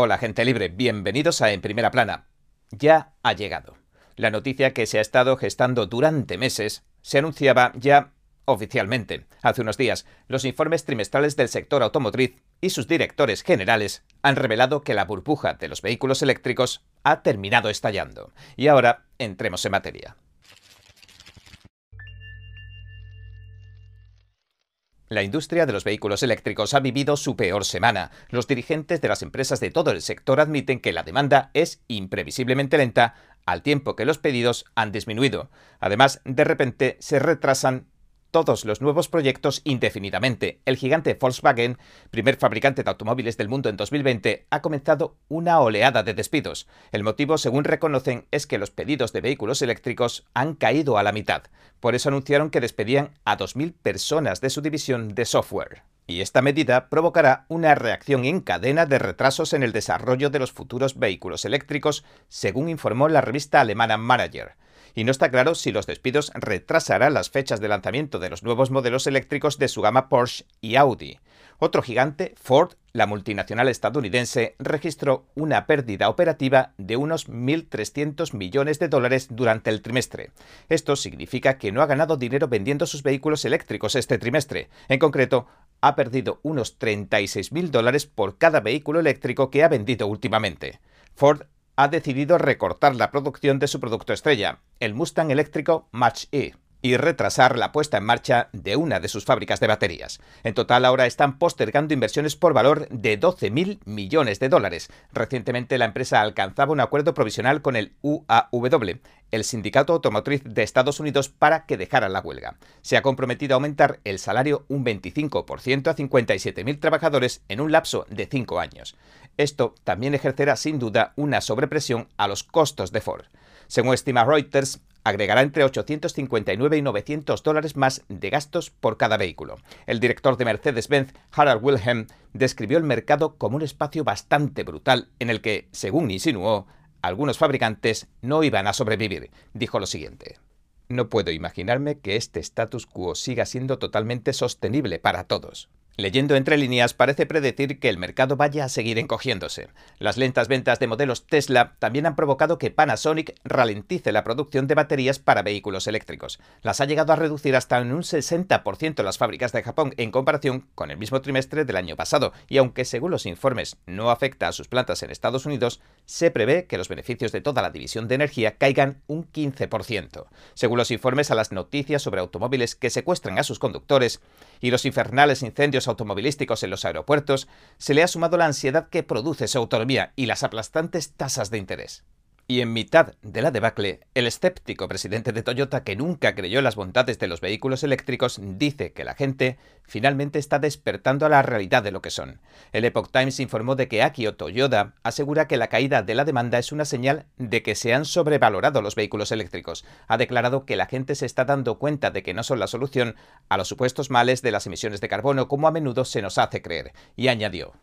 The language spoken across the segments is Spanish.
Hola gente libre, bienvenidos a En Primera Plana. Ya ha llegado. La noticia que se ha estado gestando durante meses se anunciaba ya oficialmente. Hace unos días, los informes trimestrales del sector automotriz y sus directores generales han revelado que la burbuja de los vehículos eléctricos ha terminado estallando. Y ahora entremos en materia. La industria de los vehículos eléctricos ha vivido su peor semana. Los dirigentes de las empresas de todo el sector admiten que la demanda es imprevisiblemente lenta al tiempo que los pedidos han disminuido. Además, de repente se retrasan todos los nuevos proyectos indefinidamente. El gigante Volkswagen, primer fabricante de automóviles del mundo en 2020, ha comenzado una oleada de despidos. El motivo, según reconocen, es que los pedidos de vehículos eléctricos han caído a la mitad. Por eso anunciaron que despedían a 2.000 personas de su división de software. Y esta medida provocará una reacción en cadena de retrasos en el desarrollo de los futuros vehículos eléctricos, según informó la revista alemana Manager y no está claro si los despidos retrasarán las fechas de lanzamiento de los nuevos modelos eléctricos de su gama Porsche y Audi. Otro gigante, Ford, la multinacional estadounidense, registró una pérdida operativa de unos 1.300 millones de dólares durante el trimestre. Esto significa que no ha ganado dinero vendiendo sus vehículos eléctricos este trimestre. En concreto, ha perdido unos 36.000 dólares por cada vehículo eléctrico que ha vendido últimamente. Ford ha decidido recortar la producción de su producto estrella, el Mustang eléctrico Mach-E y retrasar la puesta en marcha de una de sus fábricas de baterías. En total ahora están postergando inversiones por valor de 12.000 millones de dólares. Recientemente la empresa alcanzaba un acuerdo provisional con el UAW, el sindicato automotriz de Estados Unidos, para que dejara la huelga. Se ha comprometido a aumentar el salario un 25% a 57.000 trabajadores en un lapso de cinco años. Esto también ejercerá sin duda una sobrepresión a los costos de Ford. Según estima Reuters, agregará entre 859 y 900 dólares más de gastos por cada vehículo. El director de Mercedes-Benz, Harald Wilhelm, describió el mercado como un espacio bastante brutal en el que, según insinuó, algunos fabricantes no iban a sobrevivir. Dijo lo siguiente. No puedo imaginarme que este status quo siga siendo totalmente sostenible para todos. Leyendo entre líneas, parece predecir que el mercado vaya a seguir encogiéndose. Las lentas ventas de modelos Tesla también han provocado que Panasonic ralentice la producción de baterías para vehículos eléctricos. Las ha llegado a reducir hasta en un 60% las fábricas de Japón en comparación con el mismo trimestre del año pasado, y aunque según los informes no afecta a sus plantas en Estados Unidos, se prevé que los beneficios de toda la división de energía caigan un 15%. Según los informes a las noticias sobre automóviles que secuestran a sus conductores y los infernales incendios automovilísticos en los aeropuertos, se le ha sumado la ansiedad que produce su autonomía y las aplastantes tasas de interés. Y en mitad de la debacle, el escéptico presidente de Toyota, que nunca creyó las bondades de los vehículos eléctricos, dice que la gente finalmente está despertando a la realidad de lo que son. El Epoch Times informó de que Akio Toyoda asegura que la caída de la demanda es una señal de que se han sobrevalorado los vehículos eléctricos. Ha declarado que la gente se está dando cuenta de que no son la solución a los supuestos males de las emisiones de carbono como a menudo se nos hace creer. Y añadió,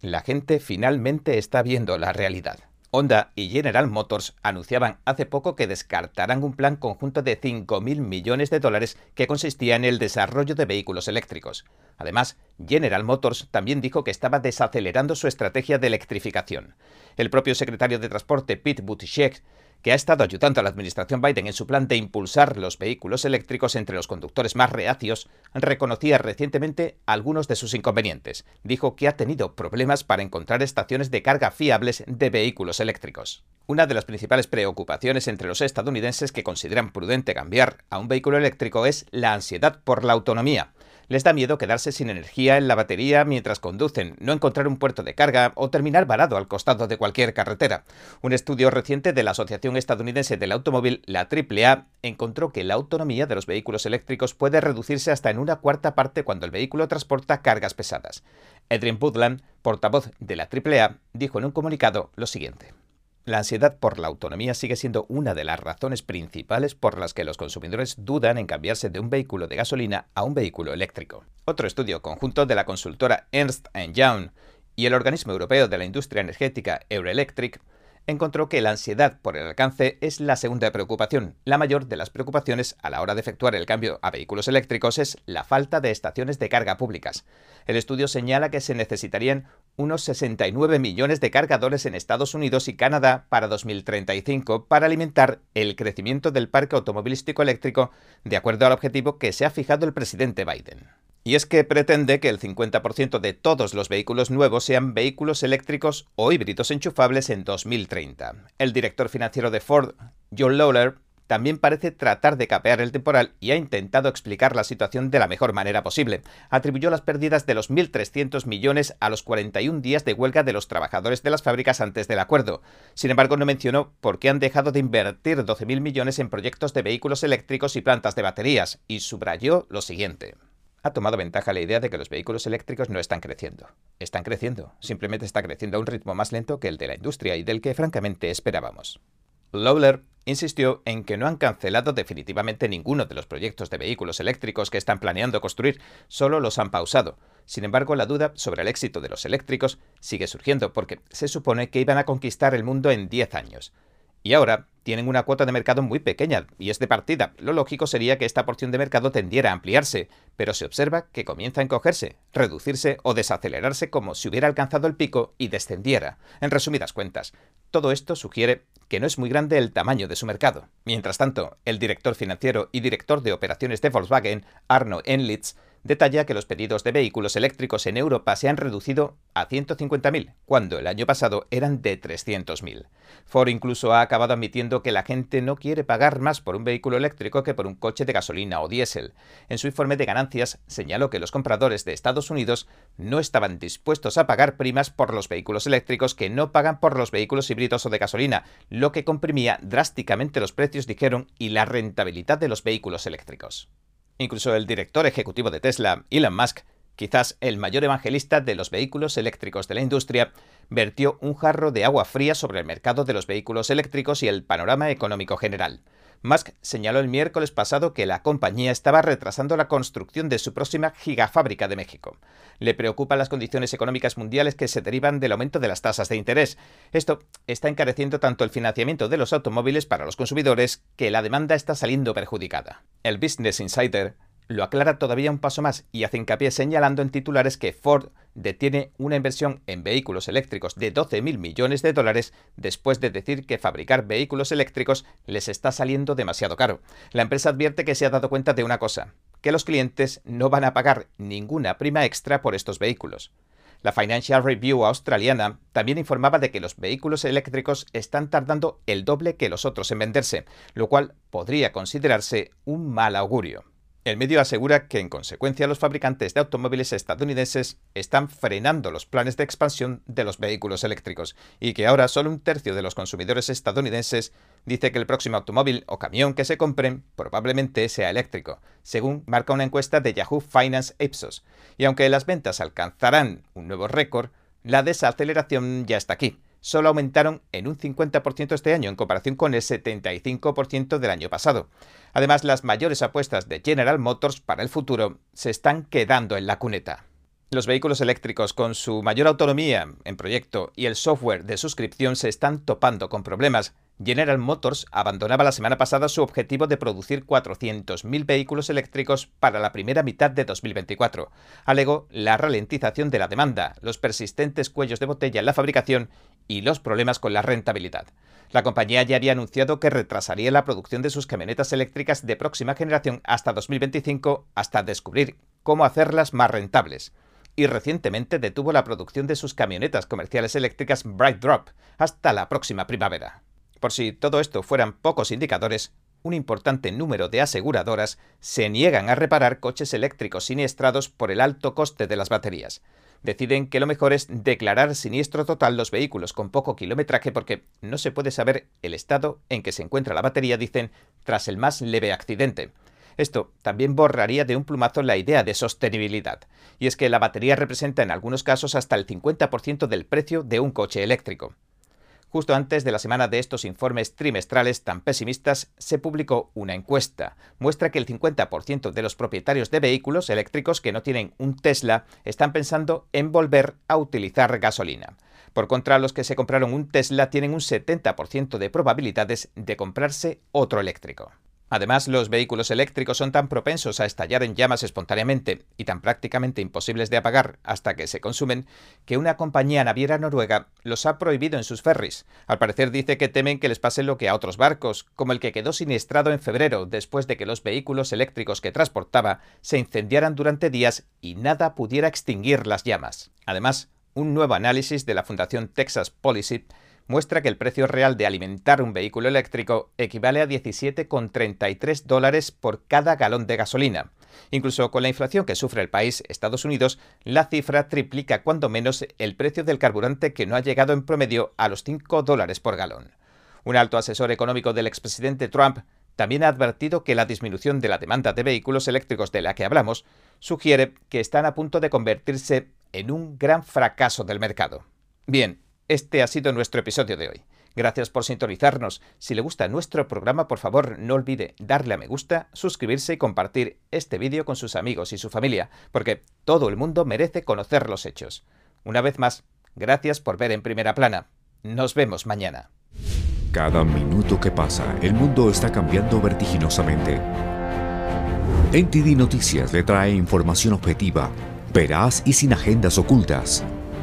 la gente finalmente está viendo la realidad. Honda y General Motors anunciaban hace poco que descartarán un plan conjunto de 5.000 millones de dólares que consistía en el desarrollo de vehículos eléctricos. Además, General Motors también dijo que estaba desacelerando su estrategia de electrificación. El propio secretario de Transporte Pete Buttigieg que ha estado ayudando a la administración Biden en su plan de impulsar los vehículos eléctricos entre los conductores más reacios, reconocía recientemente algunos de sus inconvenientes. Dijo que ha tenido problemas para encontrar estaciones de carga fiables de vehículos eléctricos. Una de las principales preocupaciones entre los estadounidenses que consideran prudente cambiar a un vehículo eléctrico es la ansiedad por la autonomía les da miedo quedarse sin energía en la batería mientras conducen, no encontrar un puerto de carga o terminar varado al costado de cualquier carretera. Un estudio reciente de la Asociación Estadounidense del Automóvil, la AAA, encontró que la autonomía de los vehículos eléctricos puede reducirse hasta en una cuarta parte cuando el vehículo transporta cargas pesadas. Edwin Woodland, portavoz de la AAA, dijo en un comunicado lo siguiente. La ansiedad por la autonomía sigue siendo una de las razones principales por las que los consumidores dudan en cambiarse de un vehículo de gasolina a un vehículo eléctrico. Otro estudio conjunto de la consultora Ernst Young y el organismo europeo de la industria energética Euroelectric encontró que la ansiedad por el alcance es la segunda preocupación. La mayor de las preocupaciones a la hora de efectuar el cambio a vehículos eléctricos es la falta de estaciones de carga públicas. El estudio señala que se necesitarían unos 69 millones de cargadores en Estados Unidos y Canadá para 2035 para alimentar el crecimiento del parque automovilístico eléctrico de acuerdo al objetivo que se ha fijado el presidente Biden. Y es que pretende que el 50% de todos los vehículos nuevos sean vehículos eléctricos o híbridos enchufables en 2030. El director financiero de Ford, John Lawler, también parece tratar de capear el temporal y ha intentado explicar la situación de la mejor manera posible. Atribuyó las pérdidas de los 1.300 millones a los 41 días de huelga de los trabajadores de las fábricas antes del acuerdo. Sin embargo, no mencionó por qué han dejado de invertir 12.000 millones en proyectos de vehículos eléctricos y plantas de baterías, y subrayó lo siguiente ha tomado ventaja la idea de que los vehículos eléctricos no están creciendo. Están creciendo, simplemente está creciendo a un ritmo más lento que el de la industria y del que francamente esperábamos. Lawler insistió en que no han cancelado definitivamente ninguno de los proyectos de vehículos eléctricos que están planeando construir, solo los han pausado. Sin embargo, la duda sobre el éxito de los eléctricos sigue surgiendo porque se supone que iban a conquistar el mundo en 10 años. Y ahora tienen una cuota de mercado muy pequeña y es de partida. Lo lógico sería que esta porción de mercado tendiera a ampliarse, pero se observa que comienza a encogerse, reducirse o desacelerarse como si hubiera alcanzado el pico y descendiera. En resumidas cuentas, todo esto sugiere que no es muy grande el tamaño de su mercado. Mientras tanto, el director financiero y director de operaciones de Volkswagen, Arno Enlitz, detalla que los pedidos de vehículos eléctricos en Europa se han reducido a 150.000, cuando el año pasado eran de 300.000. Ford incluso ha acabado admitiendo que la gente no quiere pagar más por un vehículo eléctrico que por un coche de gasolina o diésel. En su informe de ganancias señaló que los compradores de Estados Unidos no estaban dispuestos a pagar primas por los vehículos eléctricos que no pagan por los vehículos híbridos o de gasolina, lo que comprimía drásticamente los precios, dijeron, y la rentabilidad de los vehículos eléctricos. Incluso el director ejecutivo de Tesla, Elon Musk, quizás el mayor evangelista de los vehículos eléctricos de la industria, vertió un jarro de agua fría sobre el mercado de los vehículos eléctricos y el panorama económico general. Musk señaló el miércoles pasado que la compañía estaba retrasando la construcción de su próxima gigafábrica de México. Le preocupan las condiciones económicas mundiales que se derivan del aumento de las tasas de interés. Esto está encareciendo tanto el financiamiento de los automóviles para los consumidores que la demanda está saliendo perjudicada. El Business Insider lo aclara todavía un paso más y hace hincapié señalando en titulares que Ford detiene una inversión en vehículos eléctricos de 12.000 millones de dólares después de decir que fabricar vehículos eléctricos les está saliendo demasiado caro. La empresa advierte que se ha dado cuenta de una cosa, que los clientes no van a pagar ninguna prima extra por estos vehículos. La Financial Review australiana también informaba de que los vehículos eléctricos están tardando el doble que los otros en venderse, lo cual podría considerarse un mal augurio. El medio asegura que en consecuencia los fabricantes de automóviles estadounidenses están frenando los planes de expansión de los vehículos eléctricos y que ahora solo un tercio de los consumidores estadounidenses dice que el próximo automóvil o camión que se compren probablemente sea eléctrico, según marca una encuesta de Yahoo Finance Ipsos. Y aunque las ventas alcanzarán un nuevo récord, la desaceleración ya está aquí solo aumentaron en un 50% este año en comparación con el 75% del año pasado. Además, las mayores apuestas de General Motors para el futuro se están quedando en la cuneta. Los vehículos eléctricos con su mayor autonomía en proyecto y el software de suscripción se están topando con problemas, General Motors abandonaba la semana pasada su objetivo de producir 400.000 vehículos eléctricos para la primera mitad de 2024. Alegó la ralentización de la demanda, los persistentes cuellos de botella en la fabricación y los problemas con la rentabilidad. La compañía ya había anunciado que retrasaría la producción de sus camionetas eléctricas de próxima generación hasta 2025 hasta descubrir cómo hacerlas más rentables y recientemente detuvo la producción de sus camionetas comerciales eléctricas Bright Drop hasta la próxima primavera. Por si todo esto fueran pocos indicadores, un importante número de aseguradoras se niegan a reparar coches eléctricos siniestrados por el alto coste de las baterías. Deciden que lo mejor es declarar siniestro total los vehículos con poco kilometraje porque no se puede saber el estado en que se encuentra la batería, dicen, tras el más leve accidente. Esto también borraría de un plumazo la idea de sostenibilidad, y es que la batería representa en algunos casos hasta el 50% del precio de un coche eléctrico. Justo antes de la semana de estos informes trimestrales tan pesimistas, se publicó una encuesta. Muestra que el 50% de los propietarios de vehículos eléctricos que no tienen un Tesla están pensando en volver a utilizar gasolina. Por contra, los que se compraron un Tesla tienen un 70% de probabilidades de comprarse otro eléctrico. Además, los vehículos eléctricos son tan propensos a estallar en llamas espontáneamente y tan prácticamente imposibles de apagar hasta que se consumen, que una compañía naviera noruega los ha prohibido en sus ferries. Al parecer dice que temen que les pase lo que a otros barcos, como el que quedó siniestrado en febrero después de que los vehículos eléctricos que transportaba se incendiaran durante días y nada pudiera extinguir las llamas. Además, un nuevo análisis de la Fundación Texas Policy muestra que el precio real de alimentar un vehículo eléctrico equivale a 17,33 dólares por cada galón de gasolina. Incluso con la inflación que sufre el país, Estados Unidos, la cifra triplica cuando menos el precio del carburante que no ha llegado en promedio a los 5 dólares por galón. Un alto asesor económico del expresidente Trump también ha advertido que la disminución de la demanda de vehículos eléctricos de la que hablamos sugiere que están a punto de convertirse en un gran fracaso del mercado. Bien, este ha sido nuestro episodio de hoy. Gracias por sintonizarnos. Si le gusta nuestro programa, por favor, no olvide darle a me gusta, suscribirse y compartir este vídeo con sus amigos y su familia, porque todo el mundo merece conocer los hechos. Una vez más, gracias por ver en primera plana. Nos vemos mañana. Cada minuto que pasa, el mundo está cambiando vertiginosamente. NTD Noticias le trae información objetiva, veraz y sin agendas ocultas